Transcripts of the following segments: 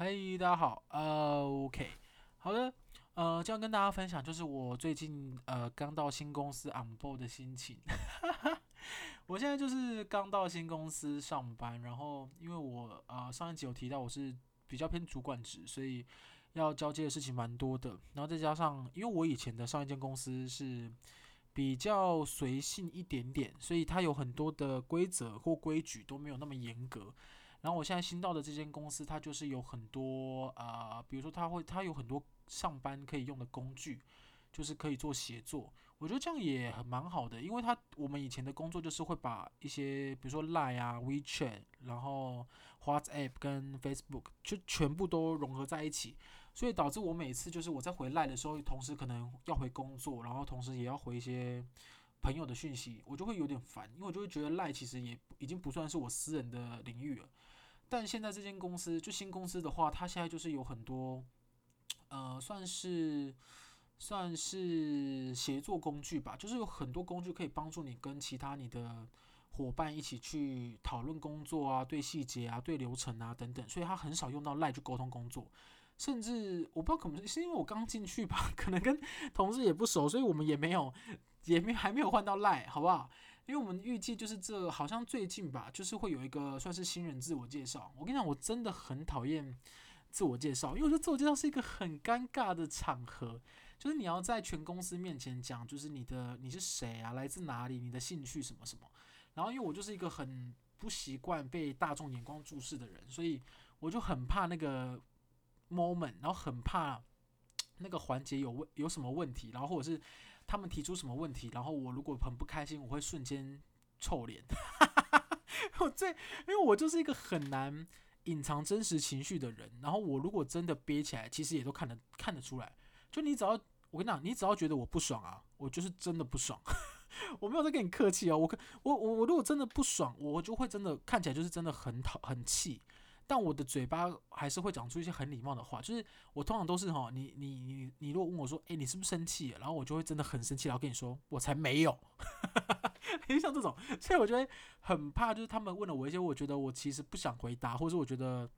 嘿，大家好，，OK，好的，呃，就要跟大家分享就是我最近呃刚到新公司 on board 的心情。我现在就是刚到新公司上班，然后因为我呃上一集有提到我是比较偏主管职，所以要交接的事情蛮多的。然后再加上因为我以前的上一间公司是比较随性一点点，所以它有很多的规则或规矩都没有那么严格。然后我现在新到的这间公司，它就是有很多呃，比如说它会，它有很多上班可以用的工具，就是可以做协作。我觉得这样也很蛮好的，因为它我们以前的工作就是会把一些，比如说 Line 啊、WeChat，然后 WhatsApp 跟 Facebook 就全部都融合在一起，所以导致我每次就是我在回 Line 的时候，同时可能要回工作，然后同时也要回一些。朋友的讯息，我就会有点烦，因为我就会觉得赖其实也已经不算是我私人的领域了。但现在这间公司，就新公司的话，它现在就是有很多，呃，算是算是协作工具吧，就是有很多工具可以帮助你跟其他你的伙伴一起去讨论工作啊，对细节啊，对流程啊等等，所以他很少用到赖去沟通工作。甚至我不知道可能是因为我刚进去吧，可能跟同事也不熟，所以我们也没有，也没还没有换到 Line，好不好？因为我们预计就是这好像最近吧，就是会有一个算是新人自我介绍。我跟你讲，我真的很讨厌自我介绍，因为我觉得自我介绍是一个很尴尬的场合，就是你要在全公司面前讲，就是你的你是谁啊，来自哪里，你的兴趣什么什么。然后因为我就是一个很不习惯被大众眼光注视的人，所以我就很怕那个。moment，然后很怕那个环节有问有什么问题，然后或者是他们提出什么问题，然后我如果很不开心，我会瞬间臭脸。我最因为我就是一个很难隐藏真实情绪的人，然后我如果真的憋起来，其实也都看得看得出来。就你只要我跟你讲，你只要觉得我不爽啊，我就是真的不爽。我没有在跟你客气哦，我我我我如果真的不爽，我就会真的看起来就是真的很讨很气。但我的嘴巴还是会讲出一些很礼貌的话，就是我通常都是哈，你你你你如果问我说，诶，你是不是生气？然后我就会真的很生气，然后跟你说，我才没有。因为像这种，所以我觉得很怕，就是他们问了我一些我觉得我其实不想回答，或者是我觉得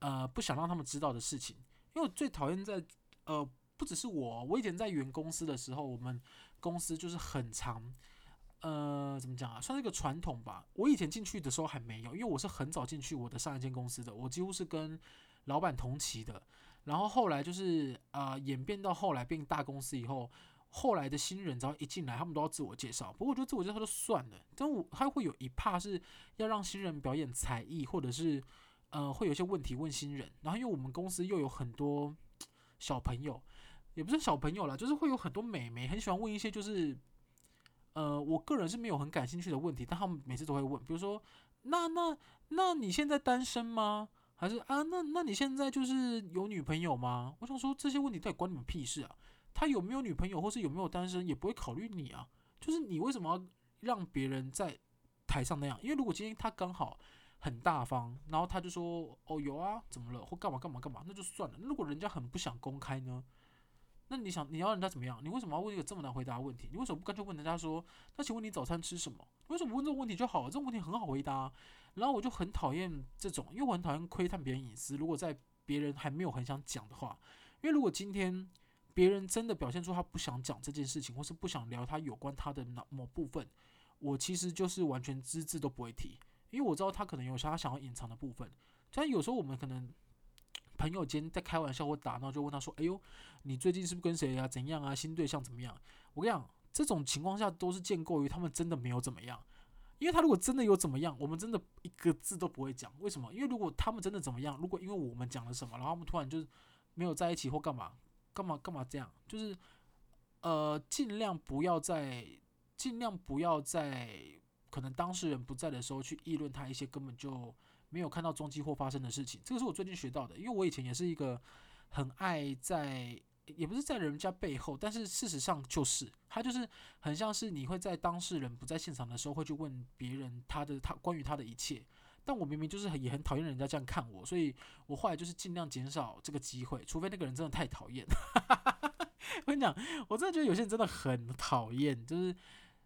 呃不想让他们知道的事情。因为我最讨厌在呃不只是我，我以前在原公司的时候，我们公司就是很常。呃，怎么讲啊？算是一个传统吧。我以前进去的时候还没有，因为我是很早进去我的上一间公司的，我几乎是跟老板同期的。然后后来就是呃，演变到后来变大公司以后，后来的新人只要一进来，他们都要自我介绍。不过我觉得自我介绍就算了，但我还会有一怕是要让新人表演才艺，或者是呃，会有一些问题问新人。然后因为我们公司又有很多小朋友，也不是小朋友啦，就是会有很多美眉很喜欢问一些就是。呃，我个人是没有很感兴趣的问题，但他们每次都会问，比如说，那那那你现在单身吗？还是啊，那那你现在就是有女朋友吗？我想说这些问题到底关你们屁事啊？他有没有女朋友，或是有没有单身，也不会考虑你啊。就是你为什么要让别人在台上那样？因为如果今天他刚好很大方，然后他就说哦有啊，怎么了？或干嘛干嘛干嘛，那就算了。那如果人家很不想公开呢？那你想你要人家怎么样？你为什么要问一个这么难回答的问题？你为什么不干脆问人家说，那请问你早餐吃什么？为什么问这个问题就好了？这种问题很好回答。然后我就很讨厌这种，因为我很讨厌窥探别人隐私。如果在别人还没有很想讲的话，因为如果今天别人真的表现出他不想讲这件事情，或是不想聊他有关他的哪某部分，我其实就是完全只字都不会提，因为我知道他可能有他想要隐藏的部分。但有时候我们可能。朋友间在开玩笑或打闹，就问他说：“哎呦，你最近是不是跟谁呀？怎样啊？新对象怎么样？”我跟你讲，这种情况下都是建构于他们真的没有怎么样。因为他如果真的有怎么样，我们真的一个字都不会讲。为什么？因为如果他们真的怎么样，如果因为我们讲了什么，然后他们突然就是没有在一起或干嘛干嘛干嘛这样，就是呃，尽量不要在尽量不要在可能当事人不在的时候去议论他一些根本就。没有看到踪迹或发生的事情，这个是我最近学到的。因为我以前也是一个很爱在，也不是在人家背后，但是事实上就是，他就是很像是你会在当事人不在现场的时候，会去问别人他的他关于他的一切。但我明明就是很也很讨厌人家这样看我，所以我后来就是尽量减少这个机会，除非那个人真的太讨厌。我跟你讲，我真的觉得有些人真的很讨厌，就是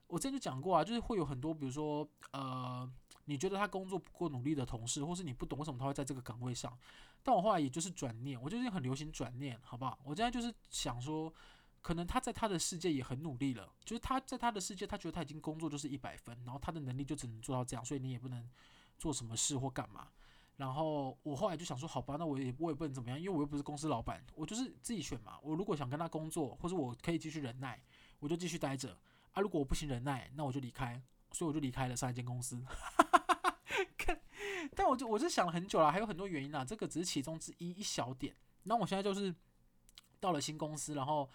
我之前就讲过啊，就是会有很多，比如说呃。你觉得他工作不够努力的同事，或是你不懂为什么他会在这个岗位上。但我后来也就是转念，我最近很流行转念，好不好？我现在就是想说，可能他在他的世界也很努力了，就是他在他的世界，他觉得他已经工作就是一百分，然后他的能力就只能做到这样，所以你也不能做什么事或干嘛。然后我后来就想说，好吧，那我也我也不能怎么样，因为我又不是公司老板，我就是自己选嘛。我如果想跟他工作，或者我可以继续忍耐，我就继续待着啊。如果我不行忍耐，那我就离开。所以我就离开了上一间公司。但我就我就想了很久了，还有很多原因啦，这个只是其中之一一小点。那我现在就是到了新公司，然后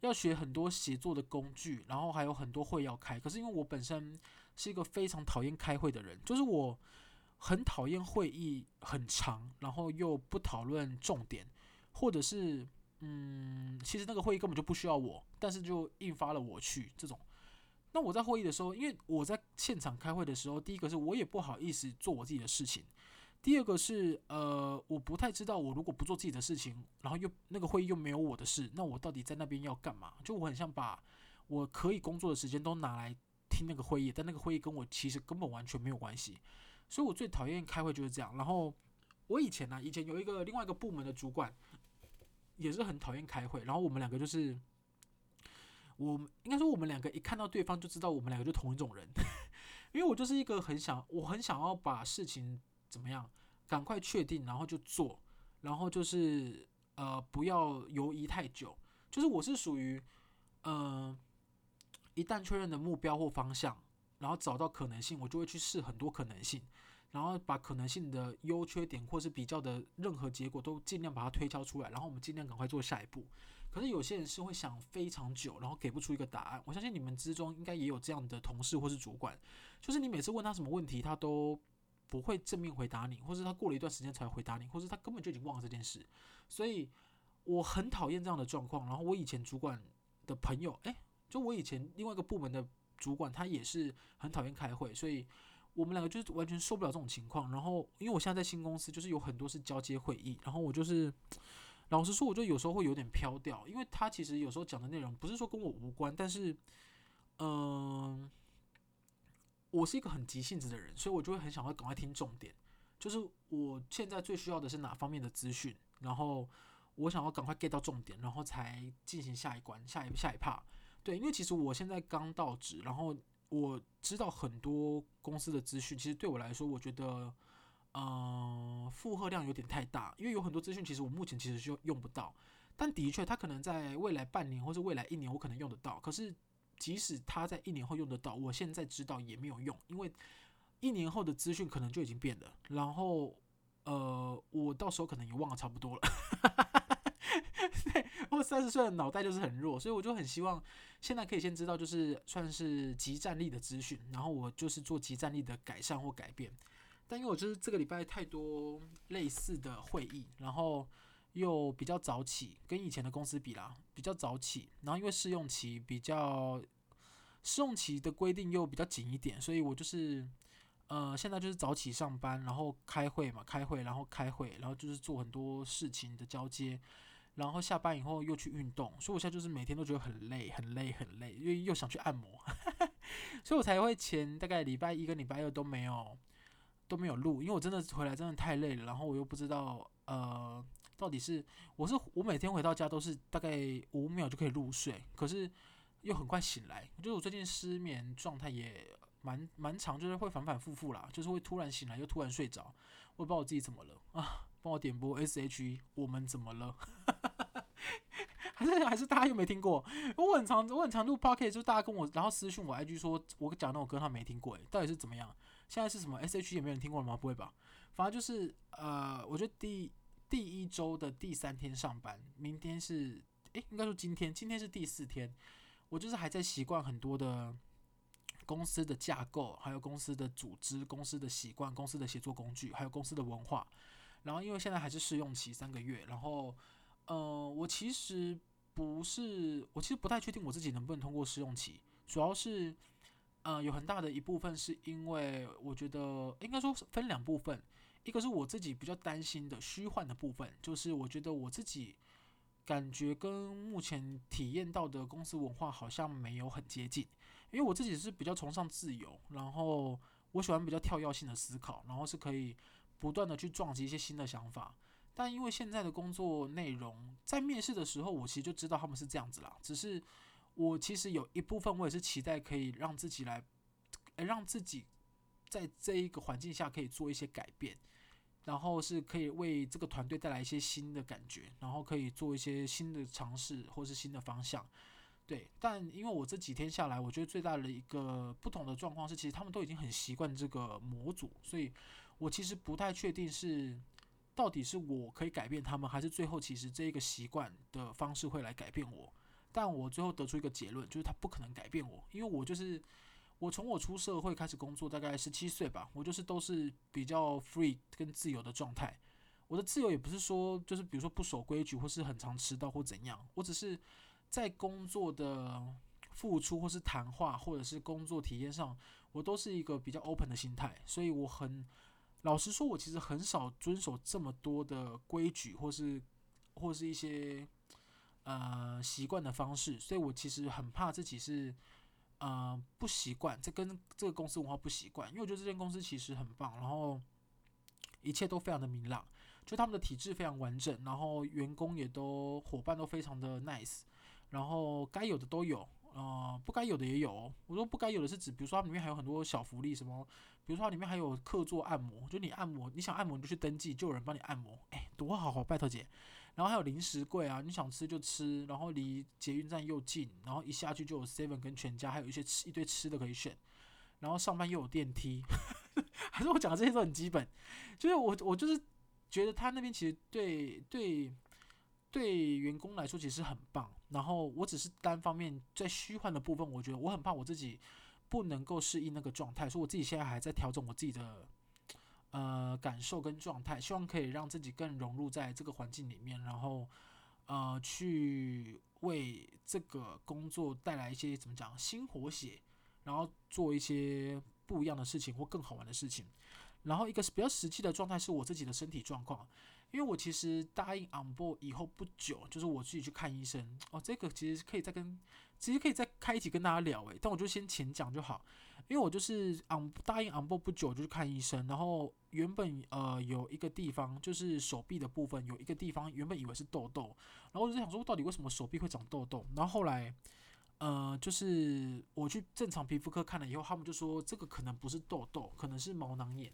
要学很多协作的工具，然后还有很多会要开。可是因为我本身是一个非常讨厌开会的人，就是我。很讨厌会议很长，然后又不讨论重点，或者是嗯，其实那个会议根本就不需要我，但是就印发了我去这种。那我在会议的时候，因为我在现场开会的时候，第一个是我也不好意思做我自己的事情，第二个是呃，我不太知道我如果不做自己的事情，然后又那个会议又没有我的事，那我到底在那边要干嘛？就我很想把我可以工作的时间都拿来听那个会议，但那个会议跟我其实根本完全没有关系。所以我最讨厌开会就是这样。然后我以前呢、以前有一个另外一个部门的主管，也是很讨厌开会。然后我们两个就是，我应该说我们两个一看到对方就知道我们两个就同一种人。因为我就是一个很想，我很想要把事情怎么样，赶快确定，然后就做，然后就是呃不要犹豫太久。就是我是属于，呃，一旦确认的目标或方向。然后找到可能性，我就会去试很多可能性，然后把可能性的优缺点或是比较的任何结果都尽量把它推敲出来，然后我们尽量赶快做下一步。可是有些人是会想非常久，然后给不出一个答案。我相信你们之中应该也有这样的同事或是主管，就是你每次问他什么问题，他都不会正面回答你，或是他过了一段时间才回答你，或是他根本就已经忘了这件事。所以我很讨厌这样的状况。然后我以前主管的朋友，诶，就我以前另外一个部门的。主管他也是很讨厌开会，所以我们两个就是完全受不了这种情况。然后，因为我现在在新公司，就是有很多是交接会议，然后我就是老实说，我就有时候会有点飘掉，因为他其实有时候讲的内容不是说跟我无关，但是，嗯、我是一个很急性子的人，所以我就会很想要赶快听重点，就是我现在最需要的是哪方面的资讯，然后我想要赶快 get 到重点，然后才进行下一关、下一下一 part。对，因为其实我现在刚到职，然后我知道很多公司的资讯，其实对我来说，我觉得，呃，负荷量有点太大。因为有很多资讯，其实我目前其实就用不到，但的确，它可能在未来半年或者未来一年，我可能用得到。可是，即使它在一年后用得到，我现在知道也没有用，因为一年后的资讯可能就已经变了。然后，呃，我到时候可能也忘了差不多了。对，我三十岁的脑袋就是很弱，所以我就很希望现在可以先知道，就是算是即战力的资讯，然后我就是做即战力的改善或改变。但因为我就是这个礼拜太多类似的会议，然后又比较早起，跟以前的公司比啦，比较早起，然后因为试用期比较试用期的规定又比较紧一点，所以我就是呃现在就是早起上班，然后开会嘛，开会，然后开会，然后就是做很多事情的交接。然后下班以后又去运动，所以我现在就是每天都觉得很累，很累，很累，因为又想去按摩，所以我才会前大概礼拜一跟礼拜二都没有都没有录，因为我真的回来真的太累了，然后我又不知道呃到底是我是我每天回到家都是大概五秒就可以入睡，可是又很快醒来，就是我最近失眠状态也蛮蛮长，就是会反反复复啦，就是会突然醒来又突然睡着，我也不知道我自己怎么了啊。帮我点播 S.H.E，我们怎么了？还是还是大家又没听过？我很常我很常录 Podcast，就大家跟我然后私讯我 I.G 说，我讲那首歌他没听过，诶，到底是怎么样？现在是什么？S H 也没有人听过了吗？不会吧？反正就是呃，我觉得第第一周的第三天上班，明天是诶，应该说今天，今天是第四天，我就是还在习惯很多的公司的架构，还有公司的组织、公司的习惯、公司的协作工具，还有公司的文化。然后因为现在还是试用期三个月，然后，呃，我其实不是，我其实不太确定我自己能不能通过试用期，主要是，呃，有很大的一部分是因为我觉得应该说分两部分，一个是我自己比较担心的虚幻的部分，就是我觉得我自己感觉跟目前体验到的公司文化好像没有很接近，因为我自己是比较崇尚自由，然后。我喜欢比较跳跃性的思考，然后是可以不断的去撞击一些新的想法。但因为现在的工作内容，在面试的时候，我其实就知道他们是这样子啦。只是我其实有一部分，我也是期待可以让自己来，让自己在这一个环境下可以做一些改变，然后是可以为这个团队带来一些新的感觉，然后可以做一些新的尝试或是新的方向。对，但因为我这几天下来，我觉得最大的一个不同的状况是，其实他们都已经很习惯这个模组，所以我其实不太确定是到底是我可以改变他们，还是最后其实这一个习惯的方式会来改变我。但我最后得出一个结论，就是他不可能改变我，因为我就是我从我出社会开始工作，大概十七岁吧，我就是都是比较 free 跟自由的状态。我的自由也不是说就是比如说不守规矩或是很常迟到或怎样，我只是。在工作的付出，或是谈话，或者是工作体验上，我都是一个比较 open 的心态，所以我很老实说，我其实很少遵守这么多的规矩，或是或是一些呃习惯的方式，所以我其实很怕自己是呃不习惯，这跟这个公司文化不习惯，因为我觉得这间公司其实很棒，然后一切都非常的明朗，就他们的体制非常完整，然后员工也都伙伴都非常的 nice。然后该有的都有，呃，不该有的也有。我说不该有的是指，比如说它里面还有很多小福利，什么，比如说它里面还有客座按摩，就你按摩，你想按摩你就去登记，就有人帮你按摩，哎，多好好，拜托姐。然后还有零食柜啊，你想吃就吃，然后离捷运站又近，然后一下去就有 Seven 跟全家，还有一些吃一堆吃的可以选。然后上班又有电梯，还是我讲的这些都很基本，就是我我就是觉得他那边其实对对。对员工来说其实很棒，然后我只是单方面在虚幻的部分，我觉得我很怕我自己不能够适应那个状态，所以我自己现在还在调整我自己的呃感受跟状态，希望可以让自己更融入在这个环境里面，然后呃去为这个工作带来一些怎么讲新活血，然后做一些不一样的事情或更好玩的事情，然后一个是比较实际的状态是我自己的身体状况。因为我其实答应 on board 以后不久，就是我自己去看医生哦。这个其实可以再跟，其实可以再开一集跟大家聊诶。但我就先浅讲就好，因为我就是 on 答应 on board 不久就去看医生，然后原本呃有一个地方就是手臂的部分有一个地方原本以为是痘痘，然后我就想说到底为什么手臂会长痘痘，然后后来呃就是我去正常皮肤科看了以后，他们就说这个可能不是痘痘，可能是毛囊炎，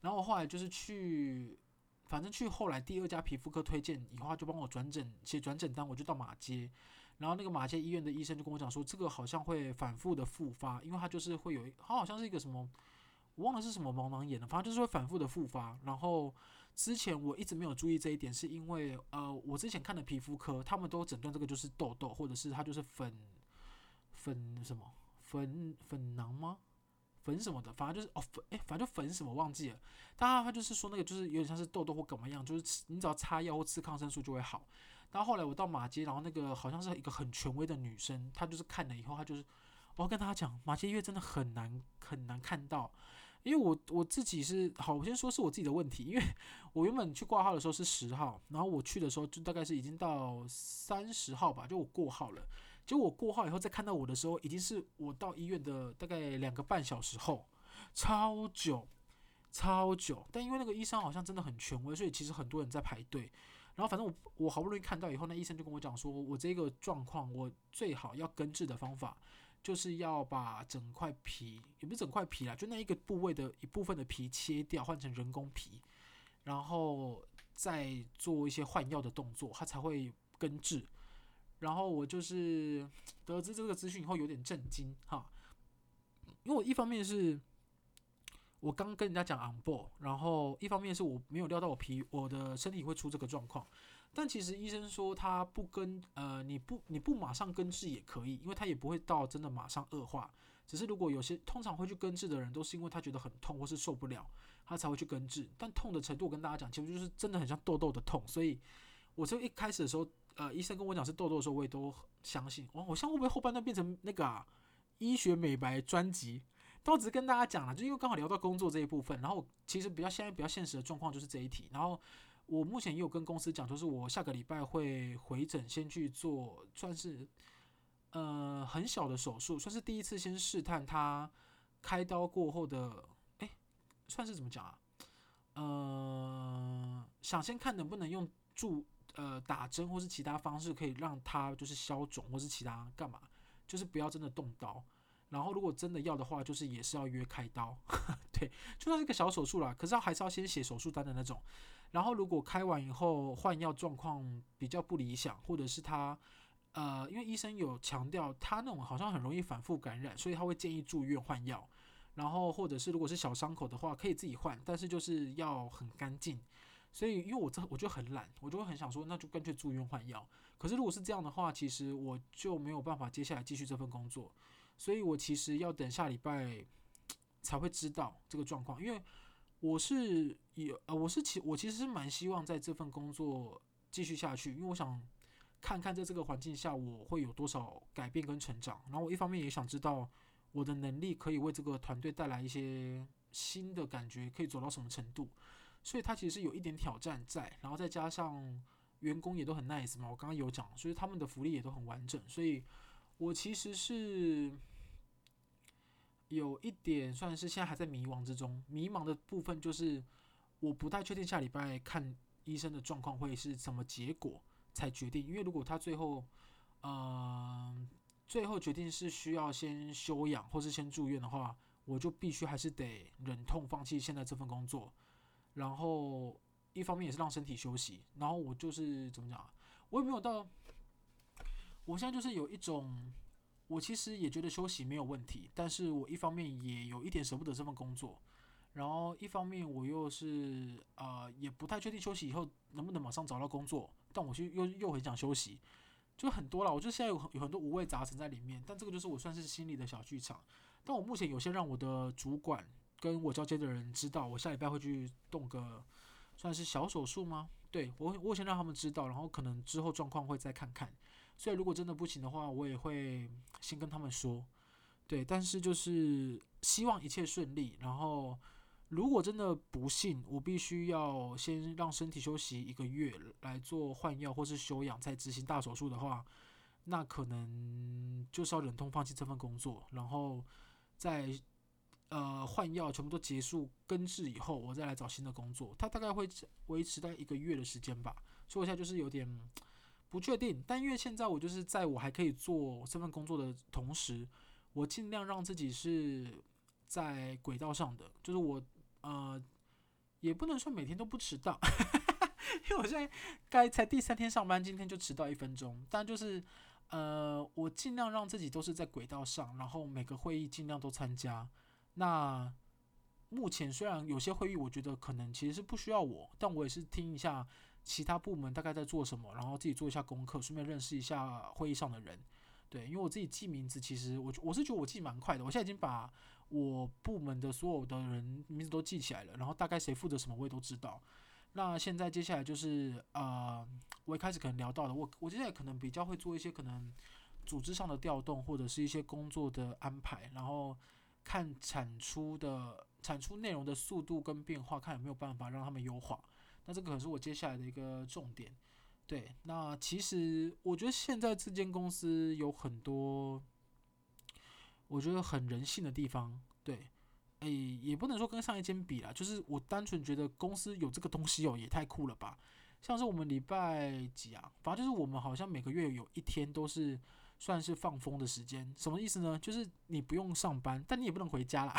然后我后来就是去。反正去后来第二家皮肤科推荐以后，他就帮我转诊写转诊单，我就到马街，然后那个马街医院的医生就跟我讲说，这个好像会反复的复发，因为它就是会有，它好像是一个什么，我忘了是什么毛囊炎了，反正就是会反复的复发。然后之前我一直没有注意这一点，是因为呃，我之前看的皮肤科，他们都诊断这个就是痘痘，或者是它就是粉粉什么粉粉囊吗？粉什么的，反正就是哦粉，哎，反正就粉什么忘记了。当然他就是说那个就是有点像是痘痘或怎么样，就是你只要擦药或吃抗生素就会好。然后后来我到马街，然后那个好像是一个很权威的女生，她就是看了以后，她就是我要跟大家讲，马街医院真的很难很难看到，因为我我自己是好，我先说是我自己的问题，因为我原本去挂号的时候是十号，然后我去的时候就大概是已经到三十号吧，就我过号了。结果我过号以后再看到我的时候，已经是我到医院的大概两个半小时后，超久，超久。但因为那个医生好像真的很权威，所以其实很多人在排队。然后反正我我好不容易看到以后，那医生就跟我讲说，我这个状况，我最好要根治的方法，就是要把整块皮，也不是整块皮啦，就那一个部位的一部分的皮切掉，换成人工皮，然后再做一些换药的动作，它才会根治。然后我就是得知这个资讯以后有点震惊哈，因为我一方面是我刚跟人家讲 on board，然后一方面是我没有料到我皮我的身体会出这个状况，但其实医生说他不跟呃你不你不马上根治也可以，因为他也不会到真的马上恶化，只是如果有些通常会去根治的人都是因为他觉得很痛或是受不了，他才会去根治，但痛的程度我跟大家讲，其实就是真的很像痘痘的痛，所以我就一开始的时候。呃，医生跟我讲是痘痘的时候，我也都相信。哇，我像会不会后半段变成那个啊，医学美白专辑？都只是跟大家讲了，就因为刚好聊到工作这一部分。然后其实比较现在比较现实的状况就是这一题。然后我目前也有跟公司讲，就是我下个礼拜会回诊，先去做算是呃很小的手术，算是第一次先试探他开刀过后的哎算是怎么讲啊？呃，想先看能不能用注呃打针或是其他方式可以让它就是消肿或是其他干嘛，就是不要真的动刀。然后如果真的要的话，就是也是要约开刀，对，就算是个小手术啦，可是要还是要先写手术单的那种。然后如果开完以后换药状况比较不理想，或者是他呃，因为医生有强调他那种好像很容易反复感染，所以他会建议住院换药。然后或者是如果是小伤口的话，可以自己换，但是就是要很干净。所以因为我这我就很懒，我就会很想说，那就干脆住院换药。可是如果是这样的话，其实我就没有办法接下来继续这份工作。所以我其实要等下礼拜才会知道这个状况，因为我是有呃，我是其我其实是蛮希望在这份工作继续下去，因为我想看看在这个环境下我会有多少改变跟成长。然后我一方面也想知道我的能力可以为这个团队带来一些新的感觉，可以走到什么程度。所以它其实是有一点挑战在，然后再加上员工也都很 nice 嘛，我刚刚有讲，所以他们的福利也都很完整，所以我其实是。有一点算是现在还在迷茫之中，迷茫的部分就是我不太确定下礼拜看医生的状况会是什么结果才决定，因为如果他最后，嗯、最后决定是需要先休养或是先住院的话，我就必须还是得忍痛放弃现在这份工作，然后一方面也是让身体休息，然后我就是怎么讲，我也没有到，我现在就是有一种。我其实也觉得休息没有问题，但是我一方面也有一点舍不得这份工作，然后一方面我又是呃也不太确定休息以后能不能马上找到工作，但我就又又很想休息，就很多了。我觉得现在有很有很多五味杂陈在里面，但这个就是我算是心里的小剧场。但我目前有些让我的主管跟我交接的人知道，我下礼拜会去动个算是小手术吗？对，我我先让他们知道，然后可能之后状况会再看看。所以如果真的不行的话，我也会先跟他们说，对。但是就是希望一切顺利。然后如果真的不幸，我必须要先让身体休息一个月来做换药或是休养，再执行大手术的话，那可能就是要忍痛放弃这份工作，然后再呃换药全部都结束根治以后，我再来找新的工作。它大概会维持在一个月的时间吧。所以我现在就是有点。不确定，但因为现在我就是在我还可以做这份工作的同时，我尽量让自己是在轨道上的，就是我呃也不能说每天都不迟到，因为我现在该才第三天上班，今天就迟到一分钟，但就是呃我尽量让自己都是在轨道上，然后每个会议尽量都参加。那目前虽然有些会议我觉得可能其实是不需要我，但我也是听一下。其他部门大概在做什么，然后自己做一下功课，顺便认识一下会议上的人。对，因为我自己记名字，其实我我是觉得我记蛮快的。我现在已经把我部门的所有的人名字都记起来了，然后大概谁负责什么我也都知道。那现在接下来就是呃，我一开始可能聊到的，我我接下来可能比较会做一些可能组织上的调动，或者是一些工作的安排，然后看产出的产出内容的速度跟变化，看有没有办法让他们优化。那这个可是我接下来的一个重点，对。那其实我觉得现在这间公司有很多，我觉得很人性的地方，对。诶，也不能说跟上一间比啦，就是我单纯觉得公司有这个东西哦，也太酷了吧。像是我们礼拜几啊，反正就是我们好像每个月有一天都是算是放风的时间，什么意思呢？就是你不用上班，但你也不能回家啦。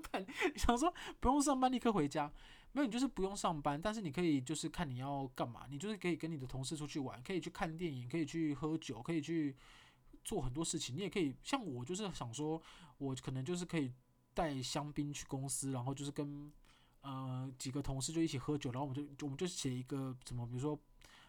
想说不用上班立刻回家。没有，你就是不用上班，但是你可以就是看你要干嘛，你就是可以跟你的同事出去玩，可以去看电影，可以去喝酒，可以去做很多事情。你也可以像我，就是想说，我可能就是可以带香槟去公司，然后就是跟呃几个同事就一起喝酒，然后我们就我们就写一个什么，比如说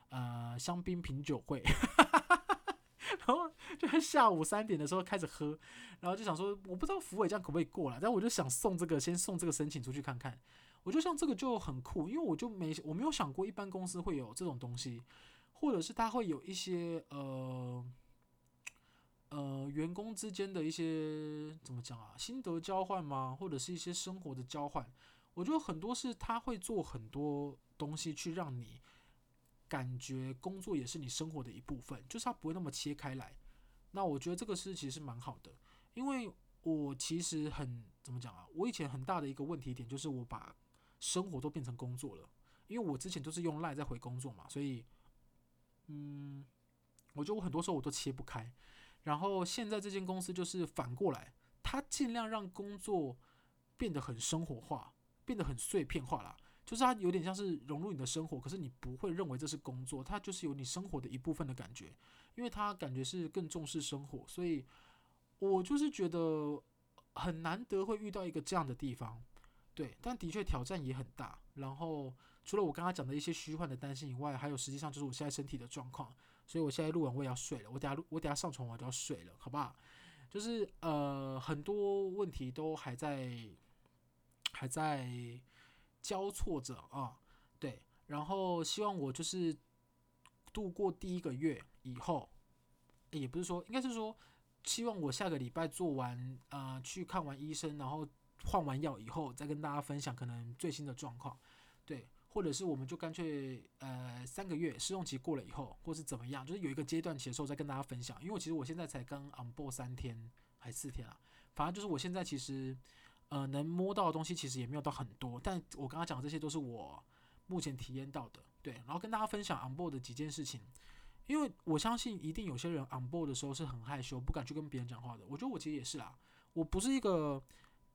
呃香槟品酒会，然后就在下午三点的时候开始喝，然后就想说，我不知道福伟这样可不可以过来，但我就想送这个，先送这个申请出去看看。我就像这个就很酷，因为我就没我没有想过一般公司会有这种东西，或者是他会有一些呃呃员工之间的一些怎么讲啊，心得交换吗？或者是一些生活的交换？我觉得很多是他会做很多东西去让你感觉工作也是你生活的一部分，就是他不会那么切开来。那我觉得这个是其实蛮好的，因为我其实很怎么讲啊？我以前很大的一个问题点就是我把生活都变成工作了，因为我之前都是用赖在回工作嘛，所以嗯，我觉得我很多时候我都切不开。然后现在这间公司就是反过来，它尽量让工作变得很生活化，变得很碎片化了。就是它有点像是融入你的生活，可是你不会认为这是工作，它就是有你生活的一部分的感觉，因为它感觉是更重视生活，所以我就是觉得很难得会遇到一个这样的地方，对，但的确挑战也很大。然后除了我刚刚讲的一些虚幻的担心以外，还有实际上就是我现在身体的状况，所以我现在录完我也要睡了，我等下录我等下上床我就要睡了，好不好？就是呃很多问题都还在还在。交错着啊，对，然后希望我就是度过第一个月以后，也不是说，应该是说，希望我下个礼拜做完，呃，去看完医生，然后换完药以后，再跟大家分享可能最新的状况，对，或者是我们就干脆呃三个月试用期过了以后，或是怎么样，就是有一个阶段期的时候再跟大家分享，因为其实我现在才刚 on board 三天还四天啊，反正就是我现在其实。呃，能摸到的东西其实也没有到很多，但我刚刚讲的这些都是我目前体验到的，对，然后跟大家分享 on board 的几件事情，因为我相信一定有些人 on board 的时候是很害羞，不敢去跟别人讲话的。我觉得我其实也是啦，我不是一个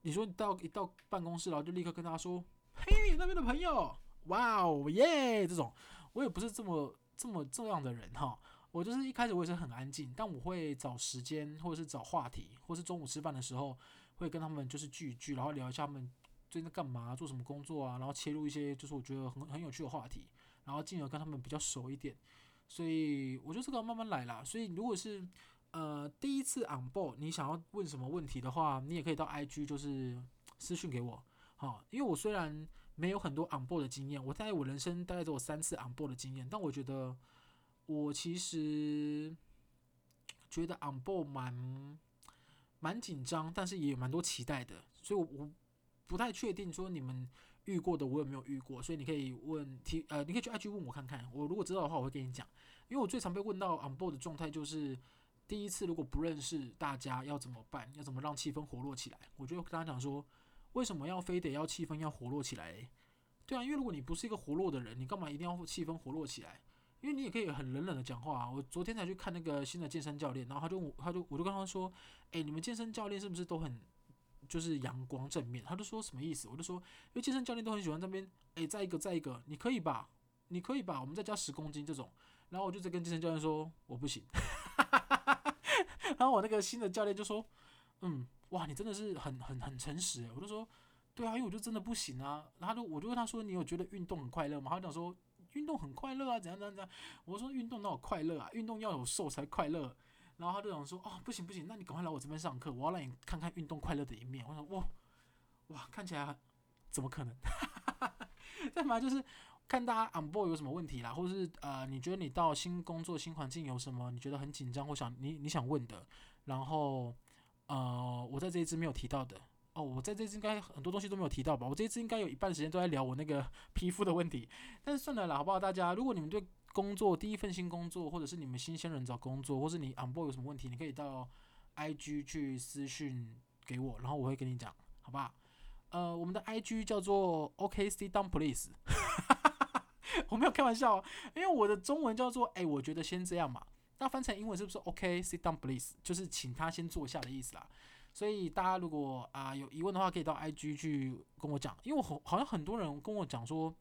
你说你到一到办公室然后就立刻跟大家说，嘿，那边的朋友，哇哦耶，这种我也不是这么这么这样的人哈。我就是一开始我也是很安静，但我会找时间或者是找话题，或是中午吃饭的时候。会跟他们就是聚一聚，然后聊一下他们最近在干嘛，做什么工作啊，然后切入一些就是我觉得很很有趣的话题，然后进而跟他们比较熟一点。所以我觉得这个慢慢来啦。所以如果是呃第一次 on board，你想要问什么问题的话，你也可以到 IG 就是私讯给我，好，因为我虽然没有很多 on board 的经验，我在我人生大概只有三次 on board 的经验，但我觉得我其实觉得 on board 蛮。蛮紧张，但是也有蛮多期待的，所以我我不太确定说你们遇过的我有没有遇过，所以你可以问提呃，你可以去 IG 问我看看，我如果知道的话，我会跟你讲。因为我最常被问到 on board 的状态就是第一次如果不认识大家要怎么办，要怎么让气氛活络起来，我就跟他讲说，为什么要非得要气氛要活络起来？对啊，因为如果你不是一个活络的人，你干嘛一定要气氛活络起来？因为你也可以很冷冷的讲话啊。我昨天才去看那个新的健身教练，然后他就他就我就跟他说，哎，你们健身教练是不是都很就是阳光正面？他就说什么意思？我就说，因为健身教练都很喜欢这边，哎，再一个再一个，你可以吧？你可以吧？我们再加十公斤这种。然后我就在跟健身教练说，我不行。然后我那个新的教练就说，嗯，哇，你真的是很很很诚实。我就说，对啊，因为我就真的不行啊。然后他就我就问他说，你有觉得运动很快乐吗？他就讲说。运动很快乐啊，怎样怎样怎样？我说运动哪有快乐啊？运动要有瘦才快乐。然后他就想说，哦，不行不行，那你赶快来我这边上课，我要让你看看运动快乐的一面。我说，哇哇，看起来怎么可能？再嘛就是看大家 on board 有什么问题啦，或者是呃，你觉得你到新工作新环境有什么你觉得很紧张或想你你想问的，然后呃，我在这一支没有提到的。哦，我在这次应该很多东西都没有提到吧？我这次应该有一半时间都在聊我那个 皮肤的问题。但是算了啦，好不好？大家，如果你们对工作第一份新工作，或者是你们新鲜人找工作，或是你 on board 有什么问题，你可以到 IG 去私讯给我，然后我会跟你讲，好不好？呃，我们的 IG 叫做 OK Sit Down Please，我没有开玩笑，因为我的中文叫做哎，我觉得先这样嘛。那翻成英文是不是 OK Sit Down Please？就是请他先坐下的意思啦。所以大家如果啊、有疑问的话，可以到 IG 去跟我讲，因为我好好像很多人跟我讲说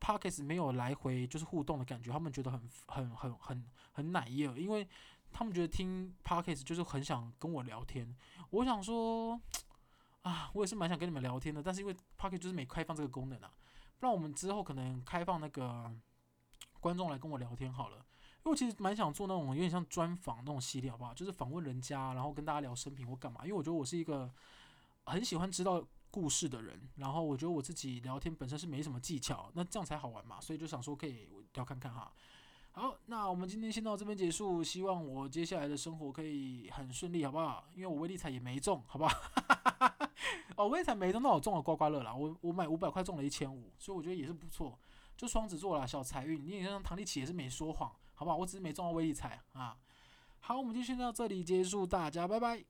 ，Podcast 没有来回就是互动的感觉，他们觉得很很很很很奶油，因为他们觉得听 Podcast 就是很想跟我聊天。我想说啊，我也是蛮想跟你们聊天的，但是因为 Podcast 就是没开放这个功能啊，不然我们之后可能开放那个观众来跟我聊天好了。因为我其实蛮想做那种有点像专访那种系列，好不好？就是访问人家，然后跟大家聊生平或干嘛。因为我觉得我是一个很喜欢知道故事的人，然后我觉得我自己聊天本身是没什么技巧，那这样才好玩嘛。所以就想说可以聊看看哈。好，那我们今天先到这边结束。希望我接下来的生活可以很顺利，好不好？因为我威力彩也没中，好不好？哦，威力彩没中，那我中了刮刮乐啦。我我买五百块中了一千五，所以我觉得也是不错。就双子座啦，小财运。你也像唐立淇也是没说谎。好吧？我只是没中到威力彩啊。好，我们就先到这里结束，大家拜拜。